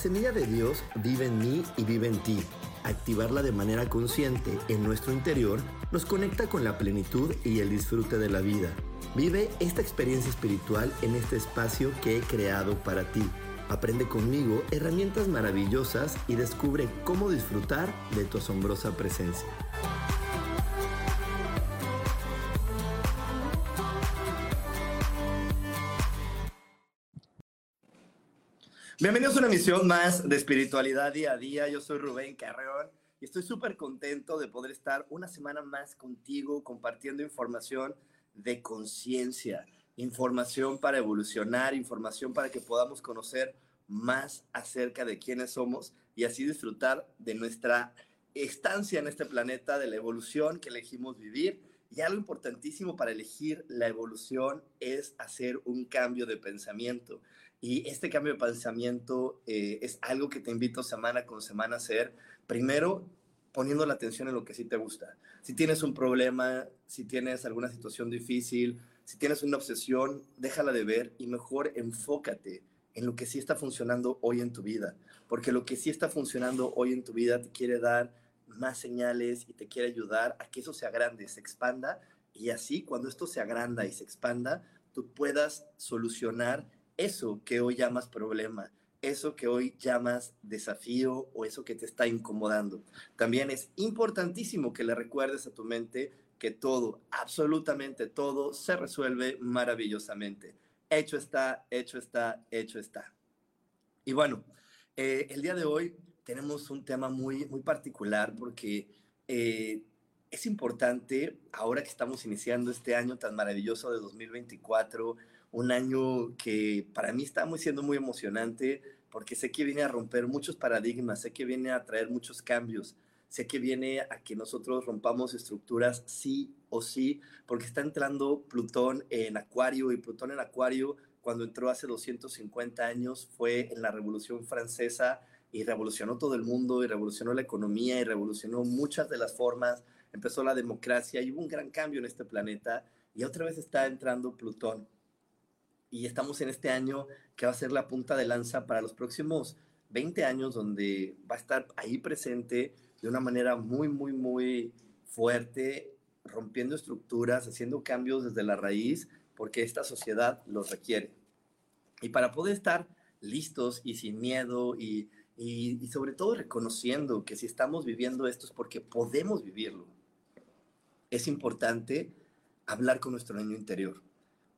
Semilla de Dios vive en mí y vive en ti. Activarla de manera consciente en nuestro interior nos conecta con la plenitud y el disfrute de la vida. Vive esta experiencia espiritual en este espacio que he creado para ti Aprende conmigo herramientas maravillosas y descubre cómo disfrutar de tu asombrosa presencia. Bienvenidos a una emisión más de espiritualidad día a día. Yo soy Rubén Carreón y estoy súper contento de poder estar una semana más contigo compartiendo información de conciencia información para evolucionar, información para que podamos conocer más acerca de quiénes somos y así disfrutar de nuestra estancia en este planeta, de la evolución que elegimos vivir. Y algo importantísimo para elegir la evolución es hacer un cambio de pensamiento. Y este cambio de pensamiento eh, es algo que te invito semana con semana a hacer. Primero, poniendo la atención en lo que sí te gusta. Si tienes un problema, si tienes alguna situación difícil, si tienes una obsesión, déjala de ver y mejor enfócate en lo que sí está funcionando hoy en tu vida, porque lo que sí está funcionando hoy en tu vida te quiere dar más señales y te quiere ayudar a que eso se agrande, se expanda y así cuando esto se agranda y se expanda, tú puedas solucionar eso que hoy llamas problema, eso que hoy llamas desafío o eso que te está incomodando. También es importantísimo que le recuerdes a tu mente que todo, absolutamente todo, se resuelve maravillosamente. Hecho está, hecho está, hecho está. Y bueno, eh, el día de hoy tenemos un tema muy, muy particular porque eh, es importante, ahora que estamos iniciando este año tan maravilloso de 2024, un año que para mí está muy, siendo muy emocionante porque sé que viene a romper muchos paradigmas, sé que viene a traer muchos cambios sé que viene a que nosotros rompamos estructuras sí o sí, porque está entrando Plutón en Acuario y Plutón en Acuario cuando entró hace 250 años fue en la Revolución Francesa y revolucionó todo el mundo y revolucionó la economía y revolucionó muchas de las formas, empezó la democracia y hubo un gran cambio en este planeta y otra vez está entrando Plutón. Y estamos en este año que va a ser la punta de lanza para los próximos 20 años donde va a estar ahí presente de una manera muy, muy, muy fuerte, rompiendo estructuras, haciendo cambios desde la raíz, porque esta sociedad los requiere. Y para poder estar listos y sin miedo y, y, sobre todo reconociendo que si estamos viviendo esto es porque podemos vivirlo, es importante hablar con nuestro niño interior.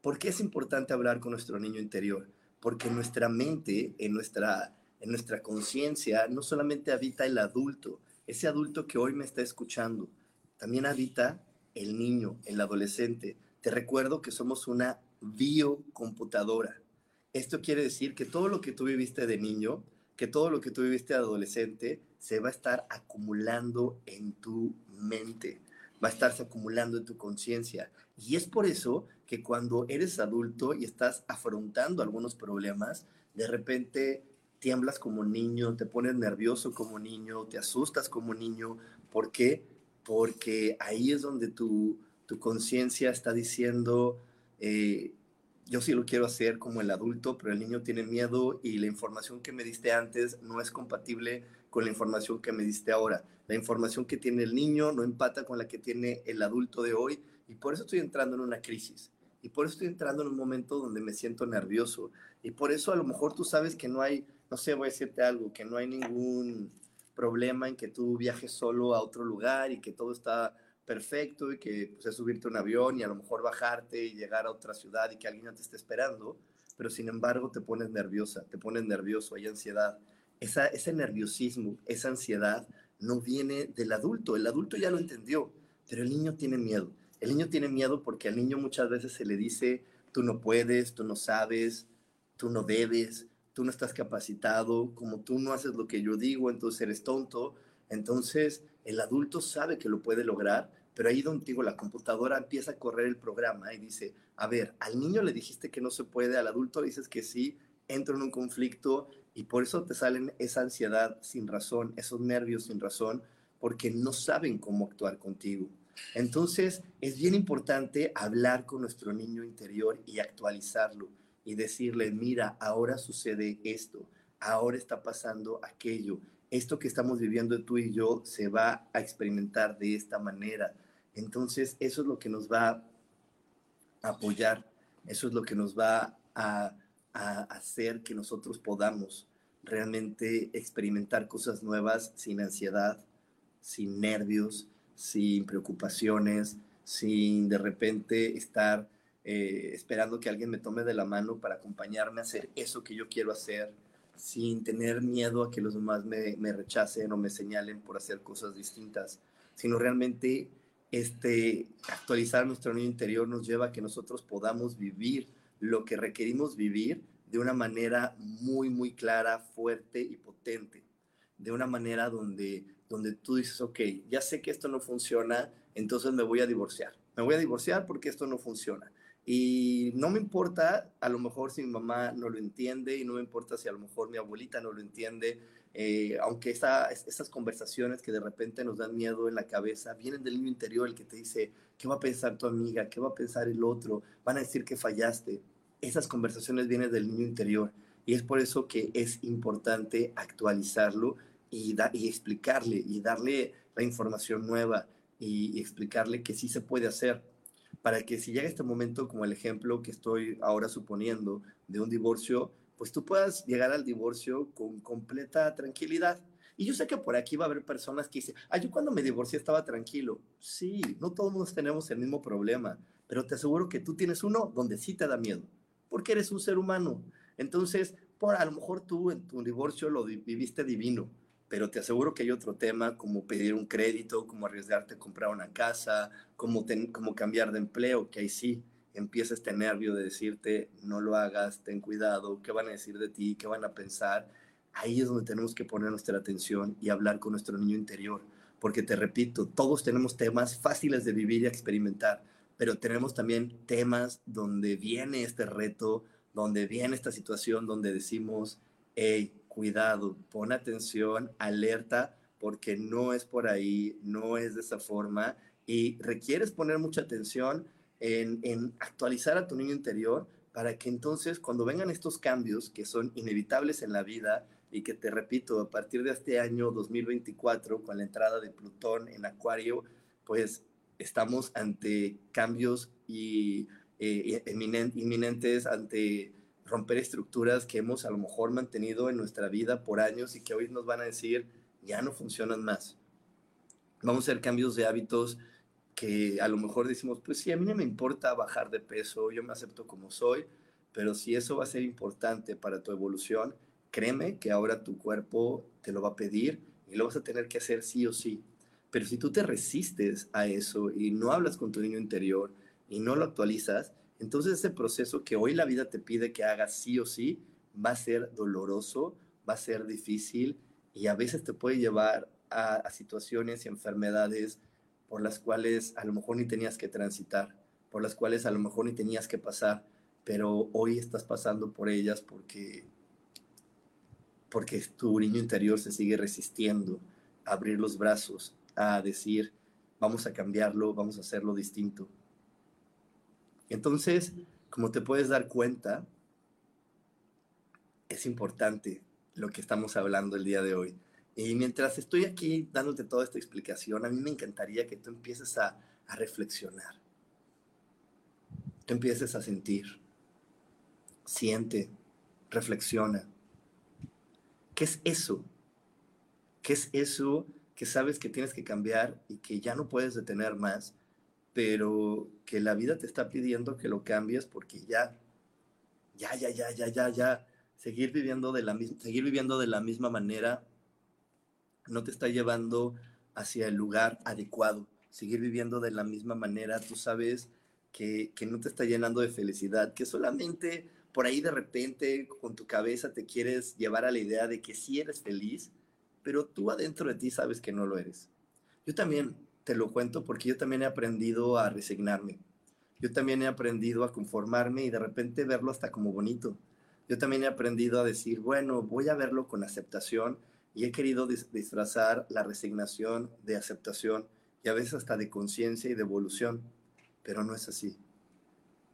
¿Por qué es importante hablar con nuestro niño interior? Porque nuestra mente, en nuestra, en nuestra conciencia, no solamente habita el adulto, ese adulto que hoy me está escuchando, también habita el niño, el adolescente. Te recuerdo que somos una biocomputadora. Esto quiere decir que todo lo que tú viviste de niño, que todo lo que tú viviste de adolescente, se va a estar acumulando en tu mente, va a estarse acumulando en tu conciencia. Y es por eso que cuando eres adulto y estás afrontando algunos problemas, de repente tiemblas como niño, te pones nervioso como niño, te asustas como niño. ¿Por qué? Porque ahí es donde tu, tu conciencia está diciendo, eh, yo sí lo quiero hacer como el adulto, pero el niño tiene miedo y la información que me diste antes no es compatible con la información que me diste ahora. La información que tiene el niño no empata con la que tiene el adulto de hoy y por eso estoy entrando en una crisis. Y por eso estoy entrando en un momento donde me siento nervioso. Y por eso a lo mejor tú sabes que no hay no sé, voy a decirte algo, que no hay ningún problema en que tú viajes solo a otro lugar y que todo está perfecto y que pues, es subirte a un avión y a lo mejor bajarte y llegar a otra ciudad y que alguien te esté esperando, pero sin embargo te pones nerviosa, te pones nervioso, hay ansiedad. Esa, ese nerviosismo, esa ansiedad no viene del adulto, el adulto ya lo entendió, pero el niño tiene miedo. El niño tiene miedo porque al niño muchas veces se le dice, tú no puedes, tú no sabes, tú no debes, tú no estás capacitado, como tú no haces lo que yo digo, entonces eres tonto. Entonces el adulto sabe que lo puede lograr, pero ahí donde digo, la computadora empieza a correr el programa y dice, a ver, al niño le dijiste que no se puede, al adulto le dices que sí, entro en un conflicto y por eso te salen esa ansiedad sin razón, esos nervios sin razón, porque no saben cómo actuar contigo. Entonces, es bien importante hablar con nuestro niño interior y actualizarlo y decirle, mira, ahora sucede esto, ahora está pasando aquello, esto que estamos viviendo tú y yo se va a experimentar de esta manera. Entonces, eso es lo que nos va a apoyar, eso es lo que nos va a, hacer que nosotros podamos realmente experimentar cosas nuevas sin ansiedad, sin nervios, sin preocupaciones, sin de repente estar eh, esperando que alguien me tome de la mano para acompañarme a hacer eso que yo quiero hacer, sin tener miedo a que los demás me, me rechacen o me señalen por hacer cosas distintas, sino realmente este, actualizar nuestro niño interior nos lleva a que nosotros podamos vivir lo que requerimos vivir de una manera muy, muy clara, fuerte y potente, de una manera donde donde tú dices, ok, ya sé que esto no funciona, entonces me voy a divorciar. Me voy a divorciar porque esto no funciona. Y no me importa, a lo mejor si mi mamá no lo entiende y no me importa si a lo mejor mi abuelita no lo entiende, eh, aunque esa, esas conversaciones que de repente nos dan miedo en la cabeza vienen del niño interior, el que te dice, ¿qué va a pensar tu amiga? ¿Qué va a pensar el otro? Van a decir que fallaste. Esas conversaciones vienen del niño interior y es por eso que es importante actualizarlo y, y explicarle y darle la información nueva y, explicarle que sí se puede hacer para que si llega este momento, como el ejemplo que estoy ahora suponiendo de un divorcio, pues tú puedas llegar al divorcio con completa tranquilidad. Y yo sé que por aquí va a haber personas que dicen, ah, yo cuando me divorcié estaba tranquilo. Sí, no todos tenemos el mismo problema, pero te aseguro que tú tienes uno donde sí te da miedo, porque eres un ser humano. Entonces, por a lo mejor tú en tu divorcio lo viviste divino, pero te aseguro que hay otro tema como pedir un crédito, como arriesgarte a comprar una casa, como, como cambiar de empleo, que ahí sí empieza este nervio de decirte, no lo hagas, ten cuidado, qué van a decir de ti, qué van a pensar. Ahí es donde tenemos que poner nuestra atención y hablar con nuestro niño interior, porque te repito, todos tenemos temas fáciles de vivir y experimentar, pero tenemos también temas donde viene este reto, donde viene esta situación, donde decimos, hey, cuidado, pon atención, alerta, porque no es por ahí, no es de esa forma y requieres poner mucha atención en, actualizar a tu niño interior para que entonces cuando vengan estos cambios que son inevitables en la vida y que te repito, a partir de este año 2024, con la entrada de Plutón en Acuario, pues estamos ante cambios y, eh, inminentes, ante romper estructuras que hemos a lo mejor mantenido en nuestra vida por años y que hoy nos van a decir ya no funcionan más. Vamos a hacer cambios de hábitos que a lo mejor decimos, pues sí, a mí no me importa bajar de peso, yo me acepto como soy, pero si eso va a ser importante para tu evolución, créeme que ahora tu cuerpo te lo va a pedir y lo vas a tener que hacer sí o sí. Pero si tú te resistes a eso y no hablas con tu niño interior y no lo actualizas, entonces ese proceso que hoy la vida te pide que hagas sí o sí, va a ser doloroso, va a ser difícil y a veces te puede llevar a, situaciones y enfermedades por las cuales a lo mejor ni tenías que transitar, por las cuales a lo mejor ni tenías que pasar, pero hoy estás pasando por ellas porque, porque tu niño interior se sigue resistiendo a abrir los brazos, a decir, vamos a cambiarlo, vamos a hacerlo distinto. Entonces, como te puedes dar cuenta, es importante lo que estamos hablando el día de hoy. Y mientras estoy aquí dándote toda esta explicación, a mí me encantaría que tú empieces a, reflexionar. Tú empieces a sentir. Siente, reflexiona. ¿Qué es eso? ¿Qué es eso que sabes que tienes que cambiar y que ya no puedes detener más? Pero que la vida te está pidiendo que lo cambies porque ya, ya, ya, ya, ya, ya, ya, seguir viviendo de la, seguir viviendo de la misma manera no te está llevando hacia el lugar adecuado. Seguir viviendo de la misma manera, tú sabes que, que no te está llenando de felicidad, que solamente por ahí de repente con tu cabeza te quieres llevar a la idea de que sí eres feliz, pero tú adentro de ti sabes que no lo eres. Yo también te lo cuento porque yo también he aprendido a resignarme. Yo también he aprendido a conformarme y de repente verlo hasta como bonito. Yo también he aprendido a decir, bueno, voy a verlo con aceptación y he querido disfrazar la resignación de aceptación y a veces hasta de conciencia y de evolución, pero no es así.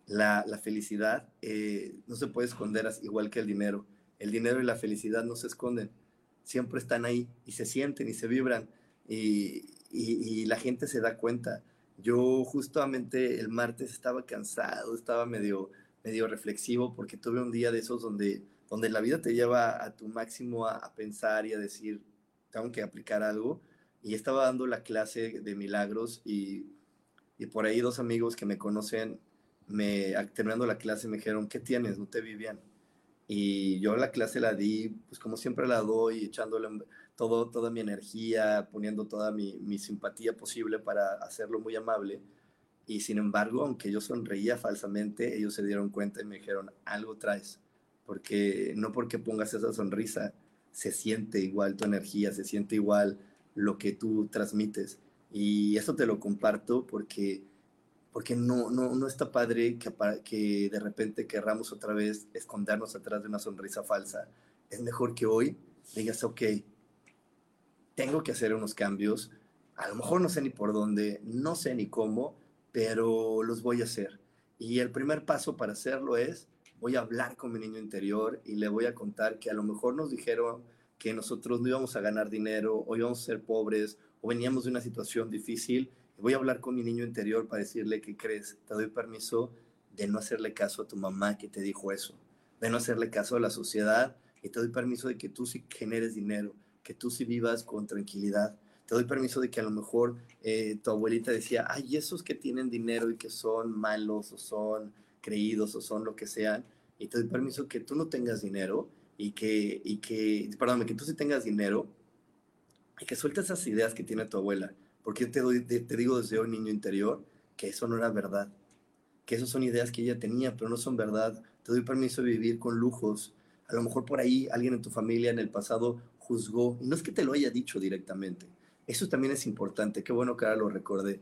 La, felicidad eh, no se puede esconder igual que el dinero. El dinero y la felicidad no se esconden, siempre están ahí y se sienten y se vibran y, y, la gente se da cuenta. Yo justamente el martes estaba cansado, estaba medio, medio reflexivo porque tuve un día de esos donde, donde la vida te lleva a tu máximo a, pensar y a decir, tengo que aplicar algo. Y estaba dando la clase de milagros y, y por ahí dos amigos que me conocen, me, terminando la clase, me dijeron, ¿qué tienes? No te vi bien. Y yo la clase la di, pues como siempre la doy, echándole todo, toda mi energía, poniendo toda mi, mi simpatía posible para hacerlo muy amable. Y sin embargo, aunque yo sonreía falsamente, ellos se dieron cuenta y me dijeron, algo traes, porque no porque pongas esa sonrisa, se siente igual tu energía, se siente igual lo que tú transmites. Y eso te lo comparto porque, porque no, no, no está padre que, que de repente querramos otra vez escondernos atrás de una sonrisa falsa. Es mejor que hoy digas, ok, tengo que hacer unos cambios. A lo mejor no sé ni por dónde, no sé ni cómo, pero los voy a hacer. Y el primer paso para hacerlo es, voy a hablar con mi niño interior y le voy a contar que a lo mejor nos dijeron que nosotros no íbamos a ganar dinero o íbamos a ser pobres o veníamos de una situación difícil. Voy a hablar con mi niño interior para decirle que crees, te doy permiso de no hacerle caso a tu mamá que te dijo eso, de no hacerle caso a la sociedad y te doy permiso de que tú sí generes dinero que tú sí vivas con tranquilidad. Te doy permiso de que a lo mejor eh, tu abuelita decía, ay, esos que tienen dinero y que son malos o son creídos o son lo que sean, y te doy permiso que tú no tengas dinero y que, y que perdóname, que tú sí tengas dinero y que sueltes esas ideas que tiene tu abuela. Porque yo te, doy, te, digo desde hoy, niño interior, que eso no era verdad, que esas son ideas que ella tenía, pero no son verdad. Te doy permiso de vivir con lujos. A lo mejor por ahí alguien en tu familia en el pasado juzgó, y no es que te lo haya dicho directamente, eso también es importante, qué bueno que ahora lo recordé,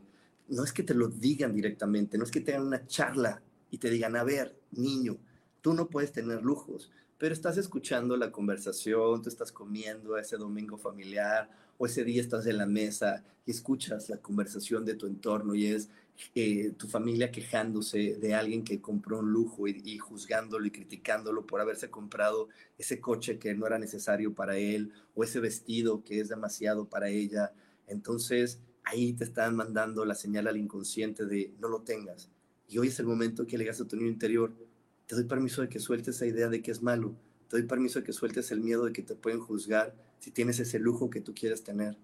no es que te lo digan directamente, no es que te hagan una charla y te digan, a ver, niño, tú no puedes tener lujos, pero estás escuchando la conversación, tú estás comiendo ese domingo familiar o ese día estás en la mesa y escuchas la conversación de tu entorno y es tu familia quejándose de alguien que compró un lujo y, juzgándolo y criticándolo por haberse comprado ese coche que no era necesario para él o ese vestido que es demasiado para ella. Entonces ahí te están mandando la señal al inconsciente de no lo tengas. Y hoy es el momento que le digas a tu niño interior, te doy permiso de que sueltes esa idea de que es malo, te doy permiso de que sueltes el miedo de que te pueden juzgar si tienes ese lujo que tú quieres tener.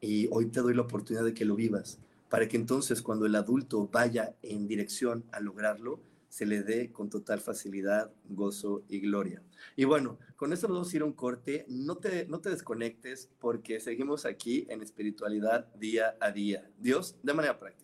Y hoy te doy la oportunidad de que lo vivas para que entonces cuando el adulto vaya en dirección a lograrlo, se le dé con total facilidad, gozo y gloria. Y bueno, con esto vamos a ir a un corte. No te, no te desconectes porque seguimos aquí en espiritualidad día a día. Dios, de manera práctica.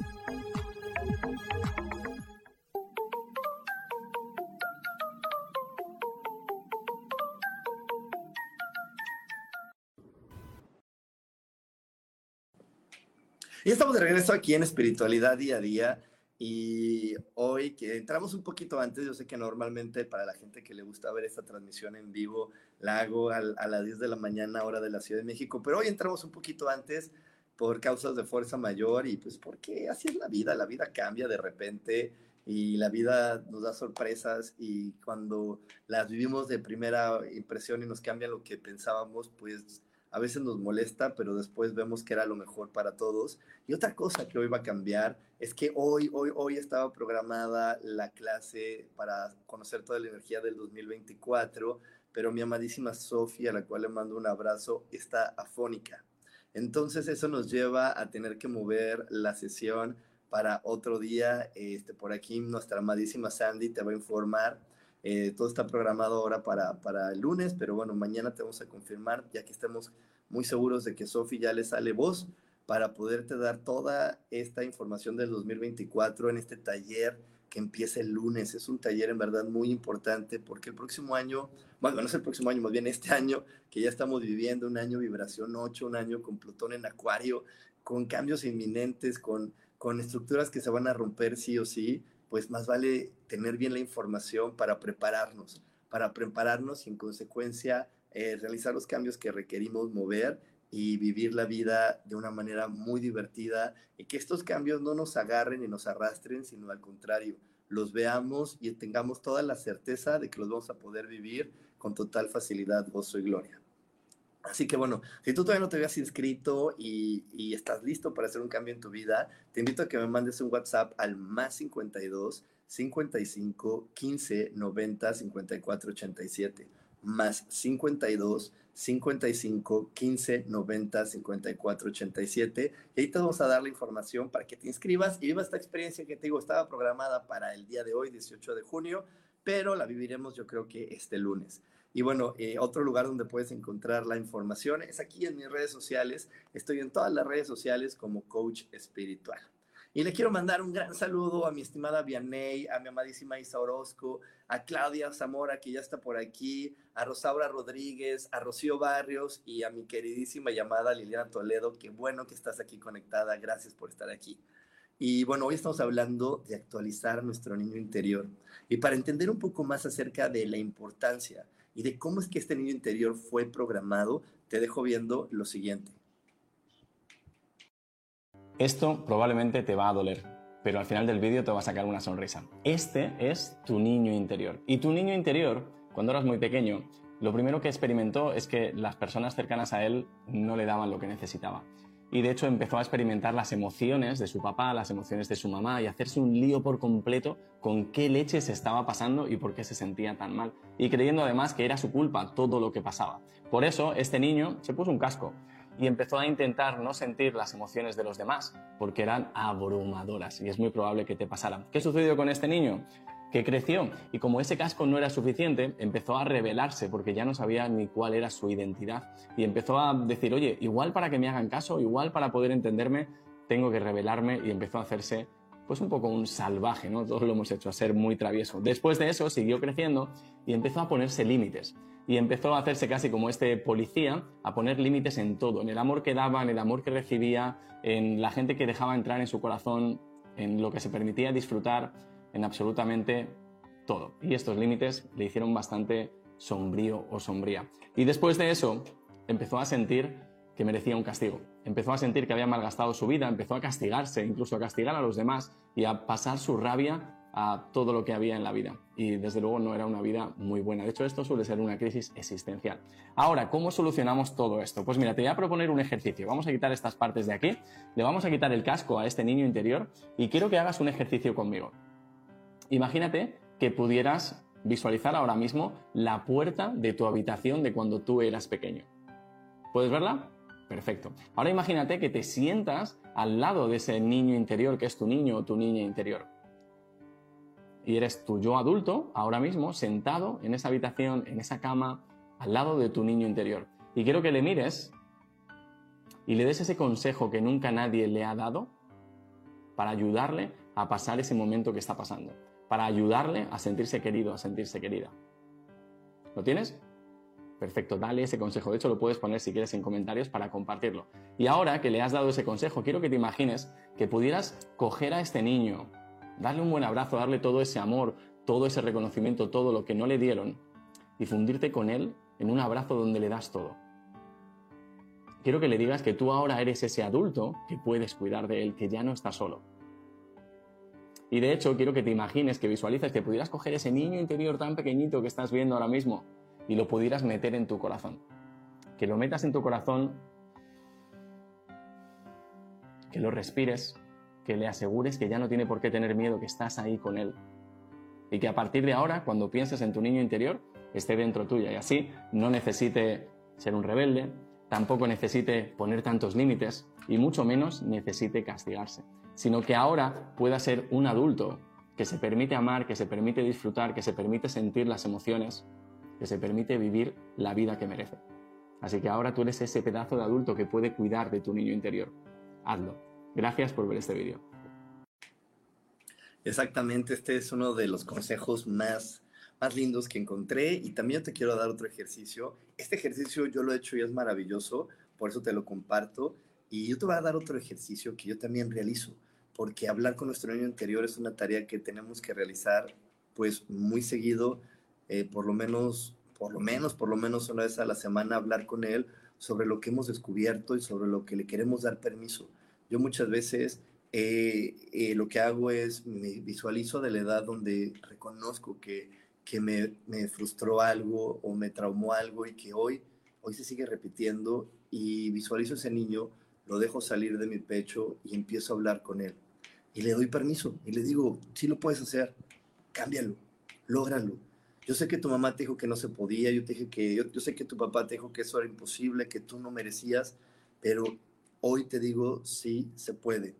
Estamos de regreso aquí en Espiritualidad Día a Día. Y hoy que entramos un poquito antes, yo sé que normalmente para la gente que le gusta ver esta transmisión en vivo, la hago a, las 10 de la mañana, hora de la Ciudad de México, pero hoy entramos un poquito antes por causas de fuerza mayor y pues porque así es la vida, la vida cambia de repente y la vida nos da sorpresas y cuando las vivimos de primera impresión y nos cambia lo que pensábamos, pues a veces nos molesta, pero después vemos que era lo mejor para todos. Y otra cosa que hoy va a cambiar es que hoy, hoy, hoy estaba programada la clase para conocer toda la energía del 2024, pero mi amadísima Sofía, a la cual le mando un abrazo, está afónica. Entonces eso nos lleva a tener que mover la sesión para otro día. Este, por aquí nuestra amadísima Sandy te va a informar eh, todo está programado ahora para, para lunes, pero bueno, mañana te vamos a confirmar, ya que estamos muy seguros de que Sofi ya le sale voz para poderte dar toda esta información del 2024 en este taller que empieza el lunes. Es un taller en verdad muy importante porque el próximo año, bueno, no es el próximo año, más bien este año que ya estamos viviendo, un año vibración 8, un año con Plutón en Acuario, con cambios inminentes, con, con estructuras que se van a romper sí o sí pues más vale tener bien la información para prepararnos, para prepararnos y en consecuencia eh, realizar los cambios que requerimos mover y vivir la vida de una manera muy divertida y que estos cambios no nos agarren y nos arrastren, sino al contrario, los veamos y tengamos toda la certeza de que los vamos a poder vivir con total facilidad, gozo y gloria. Así que bueno, si tú todavía no te habías inscrito y, estás listo para hacer un cambio en tu vida, te invito a que me mandes un WhatsApp al más 52 55 15 90 54 87. Más 52 55 15 90 54 87. Y ahí te vamos a dar la información para que te inscribas y vivas esta experiencia que te digo, estaba programada para el día de hoy, 18 de junio, pero la viviremos yo creo que este lunes. Y bueno, eh, otro lugar donde puedes encontrar la información es aquí en mis redes sociales. Estoy en todas las redes sociales como coach espiritual. Y le quiero mandar un gran saludo a mi estimada Vianey, a mi amadísima Isa Orozco, a Claudia Zamora, que ya está por aquí, a Rosaura Rodríguez, a Rocío Barrios y a mi queridísima llamada Liliana Toledo. Qué bueno que estás aquí conectada. Gracias por estar aquí. Y bueno, hoy estamos hablando de actualizar nuestro niño interior. Y para entender un poco más acerca de la importancia y de cómo es que este niño interior fue programado, te dejo viendo lo siguiente. Esto probablemente te va a doler, pero al final del vídeo te va a sacar una sonrisa. Este es tu niño interior. Y tu niño interior, cuando eras muy pequeño, lo primero que experimentó es que las personas cercanas a él no le daban lo que necesitaba y de hecho empezó a experimentar las emociones de su papá, las emociones de su mamá y hacerse un lío por completo con qué leche se estaba pasando y por qué se sentía tan mal. Y creyendo además que era su culpa todo lo que pasaba. Por eso este niño se puso un casco y empezó a intentar no sentir las emociones de los demás porque eran abrumadoras y es muy probable que te pasaran. ¿Qué sucedió con este niño? que creció y como ese casco no era suficiente, empezó a rebelarse porque ya no sabía ni cuál era su identidad y empezó a decir, oye, igual para que me hagan caso, igual para poder entenderme, tengo que rebelarme y empezó a hacerse pues un poco un salvaje, ¿no? Todos lo hemos hecho, a ser muy travieso. Después de eso siguió creciendo y empezó a ponerse límites y empezó a hacerse casi como este policía, a poner límites en todo, en el amor que daba, en el amor que recibía, en la gente que dejaba entrar en su corazón, en lo que se permitía disfrutar en absolutamente todo. Y estos límites le hicieron bastante sombrío o sombría. Y después de eso, empezó a sentir que merecía un castigo. Empezó a sentir que había malgastado su vida, empezó a castigarse, incluso a castigar a los demás y a pasar su rabia a todo lo que había en la vida. Y desde luego no era una vida muy buena. De hecho, esto suele ser una crisis existencial. Ahora, ¿cómo solucionamos todo esto? Pues mira, te voy a proponer un ejercicio. Vamos a quitar estas partes de aquí, le vamos a quitar el casco a este niño interior y quiero que hagas un ejercicio conmigo. Imagínate que pudieras visualizar ahora mismo la puerta de tu habitación de cuando tú eras pequeño. ¿Puedes verla? Perfecto. Ahora imagínate que te sientas al lado de ese niño interior que es tu niño o tu niña interior. Y eres tu yo adulto, ahora mismo, sentado en esa habitación, en esa cama, al lado de tu niño interior. Y quiero que le mires y le des ese consejo que nunca nadie le ha dado para ayudarle a pasar ese momento que está pasando para ayudarle a sentirse querido, a sentirse querida. ¿Lo tienes? Perfecto, dale ese consejo. De hecho, lo puedes poner si quieres en comentarios para compartirlo. Y ahora que le has dado ese consejo, quiero que te imagines que pudieras coger a este niño, darle un buen abrazo, darle todo ese amor, todo ese reconocimiento, todo lo que no le dieron, y fundirte con él en un abrazo donde le das todo. Quiero que le digas que tú ahora eres ese adulto que puedes cuidar de él, que ya no está solo. Y de hecho, quiero que te imagines, que visualices que pudieras coger ese niño interior tan pequeñito que estás viendo ahora mismo y lo pudieras meter en tu corazón. Que lo metas en tu corazón, que lo respires, que le asegures que ya no tiene por qué tener miedo, que estás ahí con él. Y que a partir de ahora, cuando pienses en tu niño interior, esté dentro tuya y así no necesite ser un rebelde, tampoco necesite poner tantos límites y mucho menos necesite castigarse sino que ahora pueda ser un adulto que se permite amar, que se permite disfrutar, que se permite sentir las emociones, que se permite vivir la vida que merece. Así que ahora tú eres ese pedazo de adulto que puede cuidar de tu niño interior. Hazlo. Gracias por ver este vídeo. Exactamente, este es uno de los consejos más, más lindos que encontré y también te quiero dar otro ejercicio. Este ejercicio yo lo he hecho y es maravilloso, por eso te lo comparto. Y yo te voy a dar otro ejercicio que yo también realizo porque hablar con nuestro niño interior es una tarea que tenemos que realizar pues muy seguido, eh, por lo menos, por lo menos, por lo menos una vez a la semana hablar con él sobre lo que hemos descubierto y sobre lo que le queremos dar permiso. Yo muchas veces eh, eh, lo que hago es me visualizo de la edad donde reconozco que, que me, frustró algo o me traumó algo y que hoy, hoy se sigue repitiendo y visualizo ese niño lo dejo salir de mi pecho y empiezo a hablar con él. Y le doy permiso y le digo, si lo puedes hacer, cámbialo, lógralo. Yo sé que tu mamá te dijo que no se podía, yo te dije que, yo, yo sé que tu papá te dijo que eso era imposible, que tú no merecías, pero hoy te digo, sí se puede,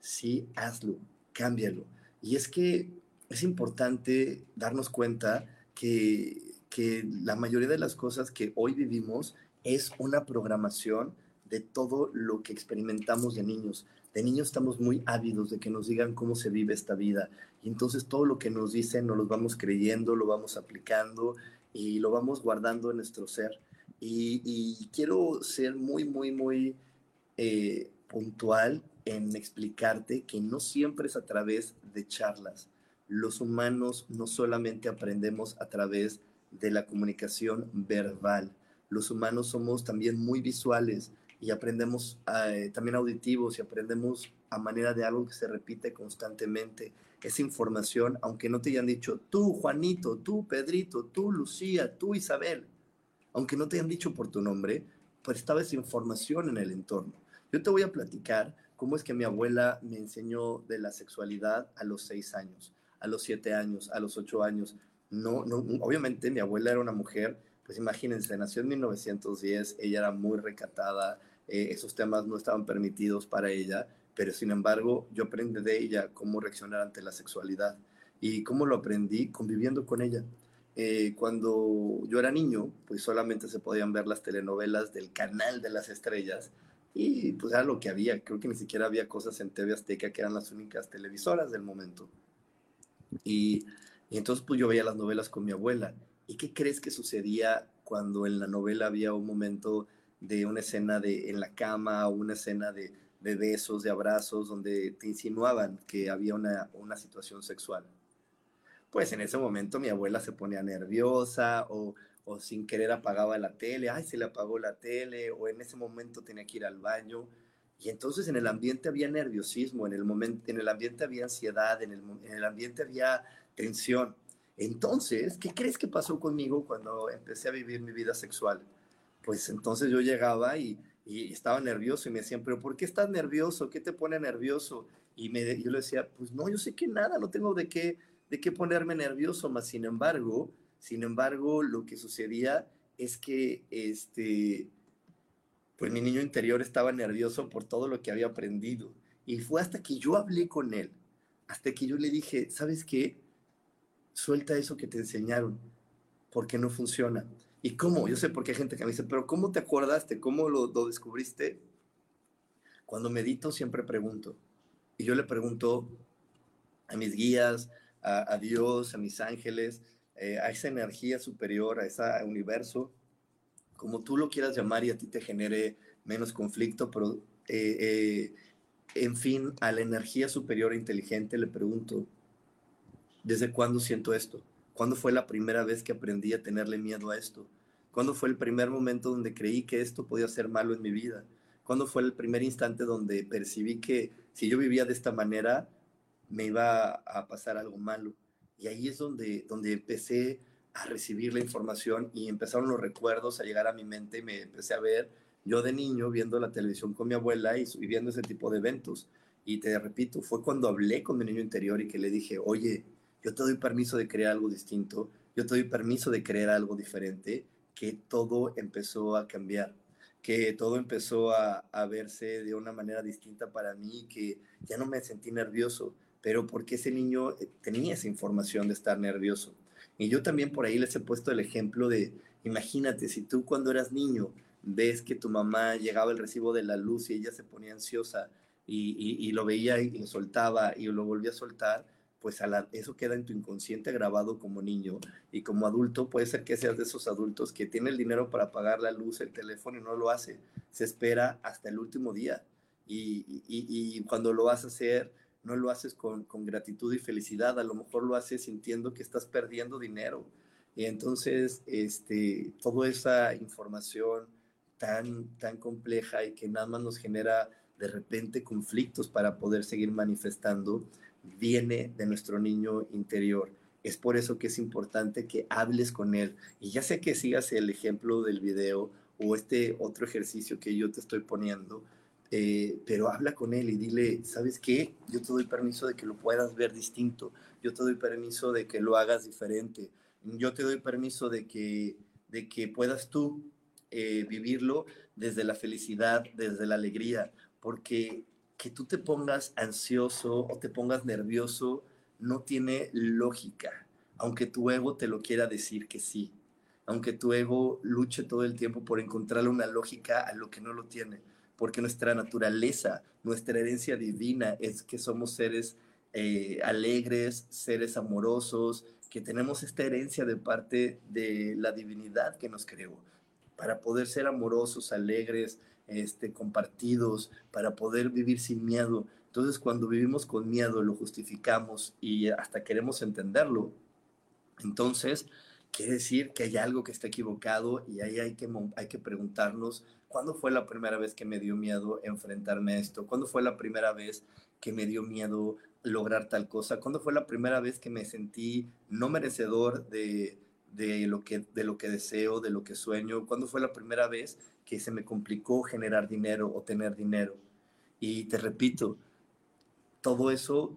sí hazlo, cámbialo. Y es que es importante darnos cuenta que, que la mayoría de las cosas que hoy vivimos es una programación de todo lo que experimentamos de niños. De niños estamos muy ávidos de que nos digan cómo se vive esta vida. Y entonces todo lo que nos dicen nos lo vamos creyendo, lo vamos aplicando y lo vamos guardando en nuestro ser. Y, quiero ser muy, muy, muy eh, puntual en explicarte que no siempre es a través de charlas. Los humanos no solamente aprendemos a través de la comunicación verbal. Los humanos somos también muy visuales y aprendemos eh, también auditivos y aprendemos a manera de algo que se repite constantemente. Esa información, aunque no te hayan dicho tú, Juanito, tú, Pedrito, tú, Lucía, tú, Isabel, aunque no te hayan dicho por tu nombre, pues estaba esa información en el entorno. Yo te voy a platicar cómo es que mi abuela me enseñó de la sexualidad a los seis años, a los siete años, a los ocho años. No, obviamente mi abuela era una mujer, pues imagínense, nació en 1910, ella era muy recatada, eh, esos temas no estaban permitidos para ella, pero sin embargo yo aprendí de ella cómo reaccionar ante la sexualidad y cómo lo aprendí conviviendo con ella. Eh, cuando yo era niño, pues solamente se podían ver las telenovelas del canal de las estrellas y pues era lo que había, creo que ni siquiera había cosas en TV Azteca que eran las únicas televisoras del momento. Y, entonces pues yo veía las novelas con mi abuela. ¿Y qué crees que sucedía cuando en la novela había un momento de una escena de en la cama una escena de, de besos, de abrazos, donde te insinuaban que había una, una situación sexual. Pues en ese momento mi abuela se ponía nerviosa o, o sin querer apagaba la tele, ay, se le apagó la tele, o en ese momento tenía que ir al baño. Y entonces en el ambiente había nerviosismo, en el, momento, en el ambiente había ansiedad, en el, en el ambiente había tensión. Entonces, ¿qué crees que pasó conmigo cuando empecé a vivir mi vida sexual? Pues entonces yo llegaba y y estaba nervioso y me decían, pero ¿por qué estás nervioso? ¿Qué te pone nervioso? Y me, yo le decía, pues no, yo sé que nada, no tengo de qué, de qué ponerme nervioso, más sin embargo, sin embargo, lo que sucedía es que este, pues mi niño interior estaba nervioso por todo lo que había aprendido. Y fue hasta que yo hablé con él, hasta que yo le dije, ¿sabes qué? Suelta eso que te enseñaron, porque no funciona. ¿Y cómo? Yo sé por qué hay gente que me dice, pero ¿cómo te acordaste? ¿Cómo lo, descubriste? Cuando medito siempre pregunto. Y yo le pregunto a mis guías, a, Dios, a mis ángeles, eh, a esa energía superior, a ese universo, como tú lo quieras llamar y a ti te genere menos conflicto, pero eh, eh, en fin, a la energía superior e inteligente le pregunto, ¿desde cuándo siento esto? ¿Cuándo fue la primera vez que aprendí a tenerle miedo a esto? ¿Cuándo fue el primer momento donde creí que esto podía ser malo en mi vida? ¿Cuándo fue el primer instante donde percibí que si yo vivía de esta manera, me iba a pasar algo malo? Y ahí es donde, donde empecé a recibir la información y empezaron los recuerdos a llegar a mi mente y me empecé a ver yo de niño viendo la televisión con mi abuela y, y viendo ese tipo de eventos. Y te repito, fue cuando hablé con mi niño interior y que le dije, oye, yo te doy permiso de crear algo distinto, yo te doy permiso de crear algo diferente, que todo empezó a cambiar, que todo empezó a, verse de una manera distinta para mí, que ya no me sentí nervioso, pero porque ese niño eh, tenía esa información de estar nervioso. Y yo también por ahí les he puesto el ejemplo de, imagínate, si tú cuando eras niño ves que tu mamá llegaba el recibo de la luz y ella se ponía ansiosa y, y lo veía y soltaba y lo volvía a soltar, pues eso queda en tu inconsciente grabado como niño y como adulto puede ser que seas de esos adultos que tiene el dinero para pagar la luz, el teléfono y no lo hace, se espera hasta el último día y, cuando lo vas a hacer no lo haces con, gratitud y felicidad, a lo mejor lo haces sintiendo que estás perdiendo dinero y entonces este, toda esa información tan, tan compleja y que nada más nos genera de repente conflictos para poder seguir manifestando, viene de nuestro niño interior. Es por eso que es importante que hables con él. Y ya sé que sigas el ejemplo del video o este otro ejercicio que yo te estoy poniendo, eh, pero habla con él y dile, ¿sabes qué? Yo te doy permiso de que lo puedas ver distinto. Yo te doy permiso de que lo hagas diferente. Yo te doy permiso de que, de que puedas tú eh, vivirlo desde la felicidad, desde la alegría, porque que tú te pongas ansioso o te pongas nervioso no tiene lógica, aunque tu ego te lo quiera decir que sí, aunque tu ego luche todo el tiempo por encontrarle una lógica a lo que no lo tiene, porque nuestra naturaleza, nuestra herencia divina es que somos seres eh, alegres, seres amorosos, que tenemos esta herencia de parte de la divinidad que nos creó, para poder ser amorosos, alegres, este, compartidos, para poder vivir sin miedo. Entonces, cuando vivimos con miedo, lo justificamos y hasta queremos entenderlo, entonces quiere decir que hay algo que está equivocado y ahí hay que, hay que preguntarnos, ¿cuándo fue la primera vez que me dio miedo enfrentarme a esto? ¿Cuándo fue la primera vez que me dio miedo lograr tal cosa? ¿Cuándo fue la primera vez que me sentí no merecedor de, de lo que, de lo que deseo, de lo que sueño. ¿Cuándo fue la primera vez que se me complicó generar dinero o tener dinero? Y te repito, todo eso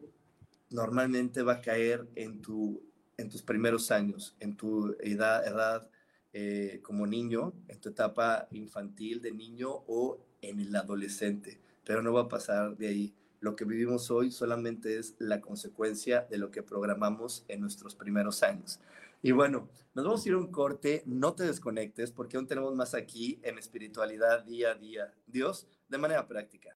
normalmente va a caer en, tu, en tus primeros años, en tu edad, edad eh, como niño, en tu etapa infantil de niño o en el adolescente, pero no va a pasar de ahí. Lo que vivimos hoy solamente es la consecuencia de lo que programamos en nuestros primeros años. Y bueno, nos vamos a ir a un corte, no te desconectes porque aún tenemos más aquí en espiritualidad día a día. Dios, de manera práctica.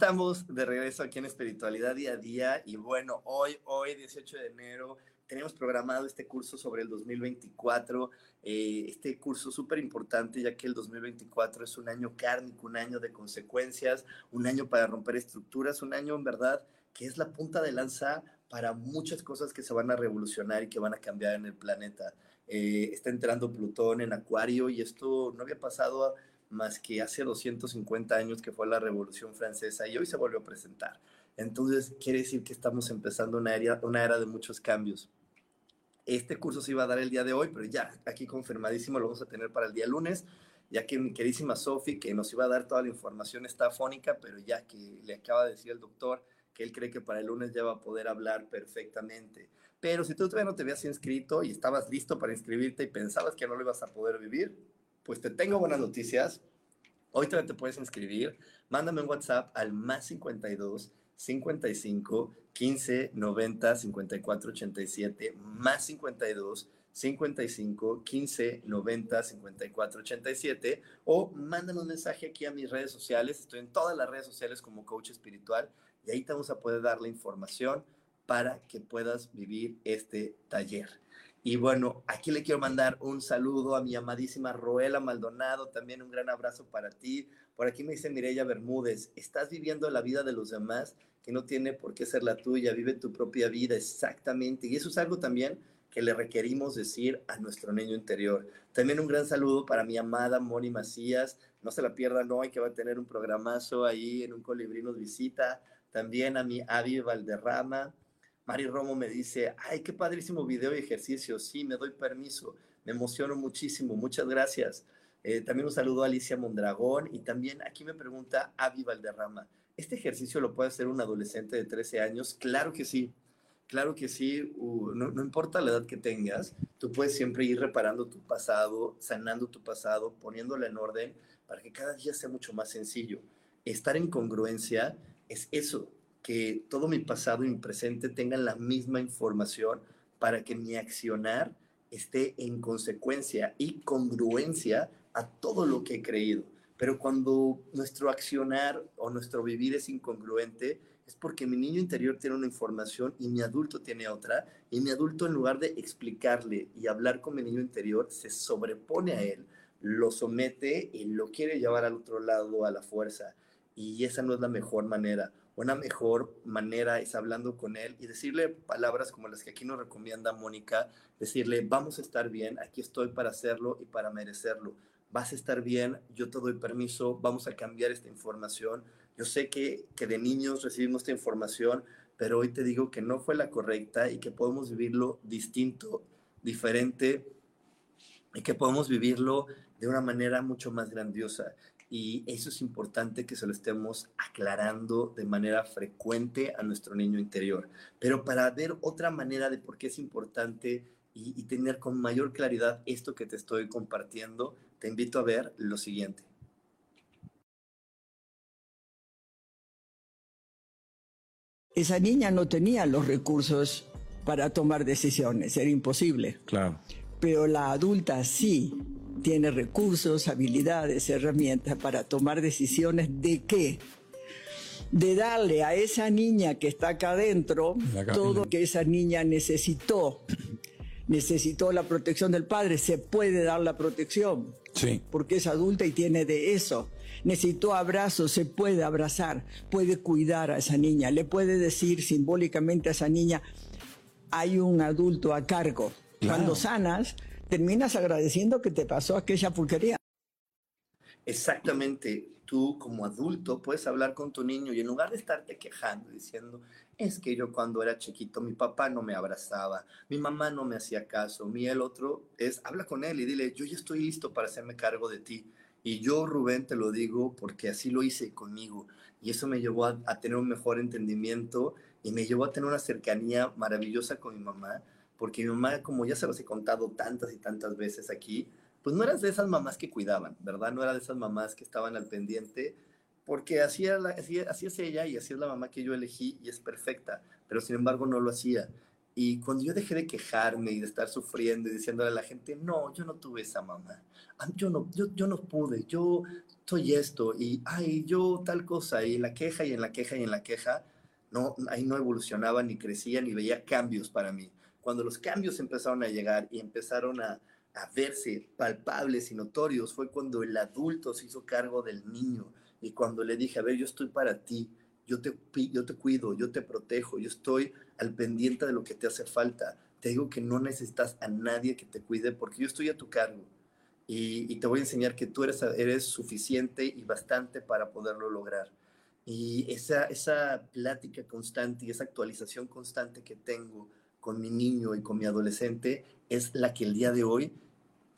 Estamos de regreso aquí en Espiritualidad Día a Día. Y bueno, hoy, hoy, 18 de enero, tenemos programado este curso sobre el 2024. Eh, este curso súper importante, ya que el 2024 es un año kármico, un año de consecuencias, un año para romper estructuras, un año en verdad que es la punta de lanza para muchas cosas que se van a revolucionar y que van a cambiar en el planeta. Eh, está entrando Plutón en Acuario y esto no había pasado más que hace 250 años que fue la Revolución Francesa y hoy se volvió a presentar. Entonces, quiere decir que estamos empezando una era, una era de muchos cambios. Este curso se iba a dar el día de hoy, pero ya aquí confirmadísimo lo vamos a tener para el día lunes, ya que mi queridísima Sofi, que nos iba a dar toda la información, está afónica, pero ya que le acaba de decir el doctor que él cree que para el lunes ya va a poder hablar perfectamente. Pero si tú todavía no te habías inscrito y estabas listo para inscribirte y pensabas que no lo ibas a poder vivir, pues te tengo buenas noticias. Hoy también te puedes inscribir. Mándame un WhatsApp al más 52 55 15 90 54 87 más 52 55 15 90 54 87 o mándame un mensaje aquí a mis redes sociales. Estoy en todas las redes sociales como coach espiritual y ahí te vamos a poder dar la información para que puedas vivir este taller. Y bueno, aquí le quiero mandar un saludo a mi amadísima Roela Maldonado, también un gran abrazo para ti. Por aquí me dice Mireya Bermúdez, estás viviendo la vida de los demás que no tiene por qué ser la tuya, vive tu propia vida, exactamente. Y eso es algo también que le requerimos decir a nuestro niño interior. También un gran saludo para mi amada Moni Macías, no se la pierdan hoy que va a tener un programazo ahí en un colibrí nos visita. También a mi Avi Valderrama, Mari Romo me dice, ay, qué padrísimo video y ejercicio. Sí, me doy permiso. Me emociono muchísimo. Muchas gracias. Eh, también un saludo a Alicia Mondragón y también aquí me pregunta Avi Valderrama, ¿este ejercicio lo puede hacer un adolescente de 13 años? Claro que sí, claro que sí, no, no, importa la edad que tengas, tú puedes siempre ir reparando tu pasado, sanando tu pasado, poniéndolo en orden para que cada día sea mucho más sencillo. Estar en congruencia es eso, que todo mi pasado y mi presente tengan la misma información para que mi accionar esté en consecuencia y congruencia a todo lo que he creído. Pero cuando nuestro accionar o nuestro vivir es incongruente, es porque mi niño interior tiene una información y mi adulto tiene otra, y mi adulto en lugar de explicarle y hablar con mi niño interior, se sobrepone a él, lo somete y lo quiere llevar al otro lado a la fuerza. Y esa no es la mejor manera una mejor manera es hablando con él y decirle palabras como las que aquí nos recomienda Mónica, decirle, vamos a estar bien, aquí estoy para hacerlo y para merecerlo. Vas a estar bien, yo te doy permiso, vamos a cambiar esta información. Yo sé que, que de niños recibimos esta información, pero hoy te digo que no fue la correcta y que podemos vivirlo distinto, diferente y que podemos vivirlo de una manera mucho más grandiosa. Y eso es importante que se lo estemos aclarando de manera frecuente a nuestro niño interior. Pero para ver otra manera de por qué es importante y, tener con mayor claridad esto que te estoy compartiendo, te invito a ver lo siguiente. Esa niña no tenía los recursos para tomar decisiones, era imposible. Claro. Pero la adulta sí tiene recursos, habilidades, herramientas para tomar decisiones de qué. De darle a esa niña que está acá adentro todo que esa niña necesitó. Necesitó la protección del padre, se puede dar la protección. Sí. Porque es adulta y tiene de eso. Necesitó abrazos, se puede abrazar, puede cuidar a esa niña, le puede decir simbólicamente a esa niña, hay un adulto a cargo. Cuando sanas, terminas agradeciendo que te pasó aquella pulquería. Exactamente, tú como adulto puedes hablar con tu niño y en lugar de estarte quejando diciendo, es que yo cuando era chiquito mi papá no me abrazaba, mi mamá no me hacía caso, mi el otro es, habla con él y dile, yo ya estoy listo para hacerme cargo de ti. Y yo, Rubén, te lo digo porque así lo hice conmigo. Y eso me llevó a tener un mejor entendimiento y me llevó a tener una cercanía maravillosa con mi mamá porque mi mamá, como ya se los he contado tantas y tantas veces aquí, pues no eras de esas mamás que cuidaban, ¿verdad? No era de esas mamás que estaban al pendiente, porque así, así, así es ella y así es la mamá que yo elegí y es perfecta, pero sin embargo no lo hacía. Y cuando yo dejé de quejarme y de estar sufriendo y diciéndole a la gente, no, yo no tuve esa mamá, ah, yo no, yo, yo no pude, yo soy esto y, ay, yo tal cosa, y en la queja y en la queja y en la queja, no, ahí no evolucionaba ni crecía ni veía cambios para mí cuando los cambios empezaron a llegar y empezaron a, verse palpables y notorios, fue cuando el adulto se hizo cargo del niño y cuando le dije, a ver, yo estoy para ti, yo te, yo te cuido, yo te protejo, yo estoy al pendiente de lo que te hace falta. Te digo que no necesitas a nadie que te cuide porque yo estoy a tu cargo. Y, te voy a enseñar que tú eres, eres suficiente y bastante para poderlo lograr. Y esa, esa plática constante y esa actualización constante que tengo con mi niño y con mi adolescente es la que el día de hoy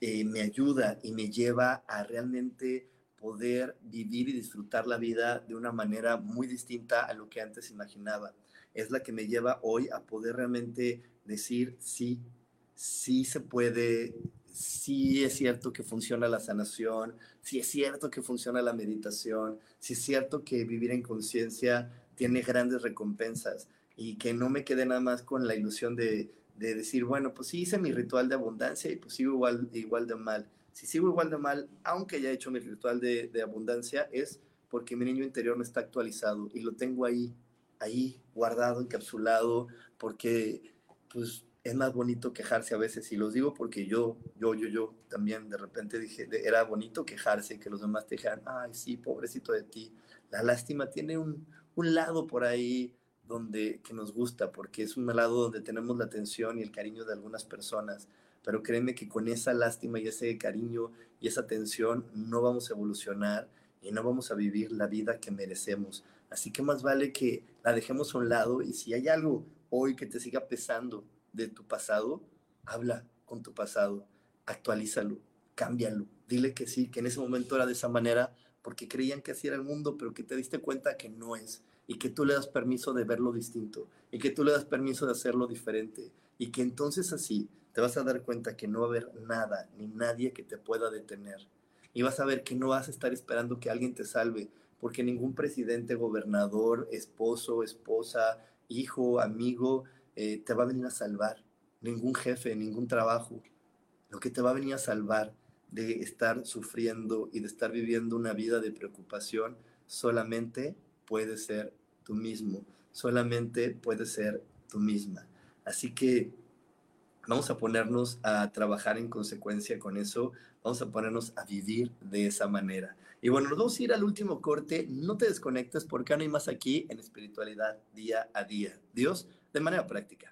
eh, me ayuda y me lleva a realmente poder vivir y disfrutar la vida de una manera muy distinta a lo que antes imaginaba. Es la que me lleva hoy a poder realmente decir sí, sí se puede, sí es cierto que funciona la sanación, sí es cierto que funciona la meditación, sí es cierto que vivir en conciencia tiene grandes recompensas y que no me quede nada más con la ilusión de, de, decir, bueno, pues sí hice mi ritual de abundancia y pues sigo igual, igual de mal. Si sigo igual de mal, aunque haya hecho mi ritual de, de abundancia, es porque mi niño interior no está actualizado y lo tengo ahí, ahí guardado, encapsulado, porque pues es más bonito quejarse a veces, y los digo porque yo, yo, yo, yo también de repente dije, era bonito quejarse, que los demás te dijeran, ay, sí, pobrecito de ti. La lástima tiene un, un lado por ahí donde, que nos gusta, porque es un lado donde tenemos la atención y el cariño de algunas personas, pero créeme que con esa lástima y ese cariño y esa atención no vamos a evolucionar y no vamos a vivir la vida que merecemos. Así que más vale que la dejemos a un lado y si hay algo hoy que te siga pesando de tu pasado, habla con tu pasado, actualízalo, cámbialo, dile que sí, que en ese momento era de esa manera porque creían que así era el mundo, pero que te diste cuenta que no es y que tú le das permiso de verlo distinto y que tú le das permiso de hacerlo diferente y que entonces así te vas a dar cuenta que no va a haber nada ni nadie que te pueda detener y vas a ver que no vas a estar esperando que alguien te salve porque ningún presidente, gobernador, esposo, esposa, hijo, amigo eh, te va a venir a salvar, ningún jefe, ningún trabajo. Lo que te va a venir a salvar de estar sufriendo y de estar viviendo una vida de preocupación solamente puede ser tú mismo, solamente puede ser tú misma. Así que vamos a ponernos a trabajar en consecuencia con eso, vamos a ponernos a vivir de esa manera. Y bueno, nos vamos a ir al último corte, no te desconectes porque no hay más aquí en espiritualidad día a día. Dios, de manera práctica.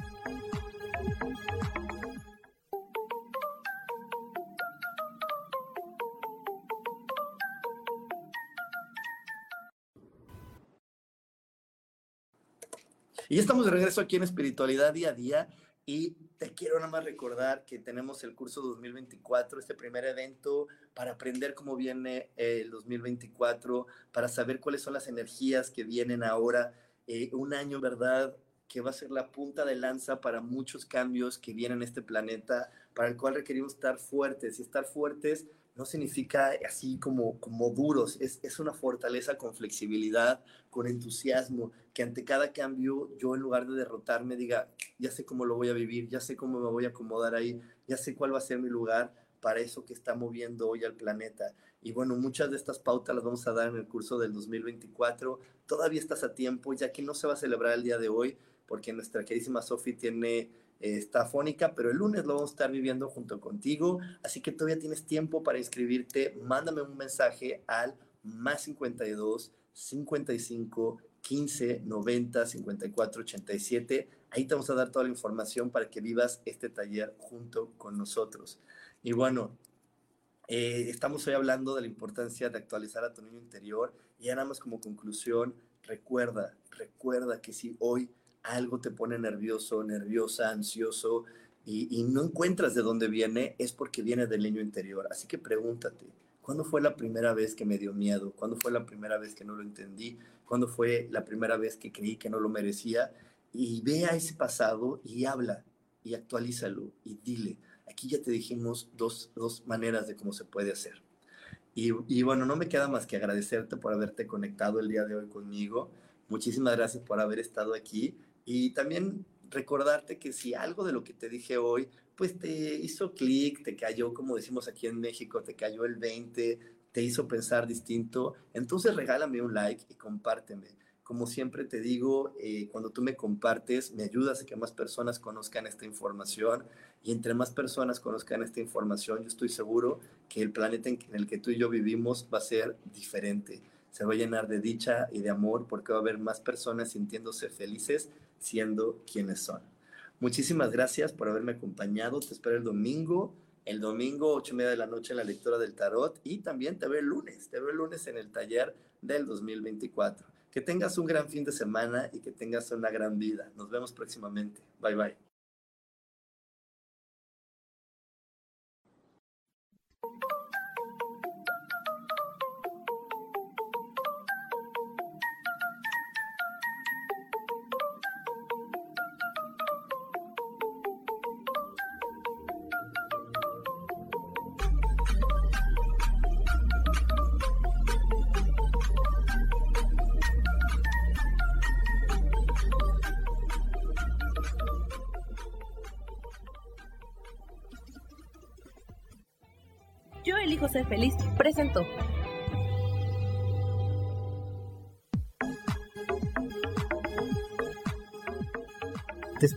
Estamos de regreso aquí en Espiritualidad Día a Día y te quiero nada más recordar que tenemos el curso 2024, este primer evento para aprender cómo viene el 2024, para saber cuáles son las energías que vienen ahora. Eh, un año, ¿verdad? Que va a ser la punta de lanza para muchos cambios que vienen en este planeta, para el cual requerimos estar fuertes. Y estar fuertes no significa así como, como duros, es, es, una fortaleza con flexibilidad, con entusiasmo, que ante cada cambio yo en lugar de derrotarme diga, ya sé cómo lo voy a vivir, ya sé cómo me voy a acomodar ahí, ya sé cuál va a ser mi lugar para eso que está moviendo hoy al planeta. Y bueno, muchas de estas pautas las vamos a dar en el curso del 2024. Todavía estás a tiempo, ya que no se va a celebrar el día de hoy, porque nuestra queridísima Sofi tiene está fónica, pero el lunes lo vamos a estar viviendo junto contigo, así que todavía tienes tiempo para inscribirte. Mándame un mensaje al más 52 55 15 90 54 87. Ahí te vamos a dar toda la información para que vivas este taller junto con nosotros. Y bueno, eh, estamos hoy hablando de la importancia de actualizar a tu niño interior y nada más como conclusión, recuerda, recuerda que si hoy algo te pone nervioso, nerviosa, ansioso y, no encuentras de dónde viene, es porque viene del niño interior. Así que pregúntate, ¿cuándo fue la primera vez que me dio miedo? ¿Cuándo fue la primera vez que no lo entendí? ¿Cuándo fue la primera vez que creí que no lo merecía? Y ve a ese pasado y habla y actualízalo y dile. Aquí ya te dijimos dos, dos maneras de cómo se puede hacer. Y, y, bueno, no me queda más que agradecerte por haberte conectado el día de hoy conmigo. Muchísimas gracias por haber estado aquí. Y también recordarte que si algo de lo que te dije hoy, pues te hizo clic, te cayó, como decimos aquí en México, te cayó el 20, te hizo pensar distinto, entonces regálame un like y compárteme. Como siempre te digo, eh, cuando tú me compartes, me ayudas a que más personas conozcan esta información y entre más personas conozcan esta información, yo estoy seguro que el planeta en el que tú y yo vivimos va a ser diferente. Se va a llenar de dicha y de amor porque va a haber más personas sintiéndose felices siendo quienes son. Muchísimas gracias por haberme acompañado. Te espero el domingo. El domingo, ocho y media de la noche, en la lectura del tarot. Y también te veo el lunes. Te veo el lunes en el taller del 2024. Que tengas un gran fin de semana y que tengas una gran vida. Nos vemos próximamente. Bye bye.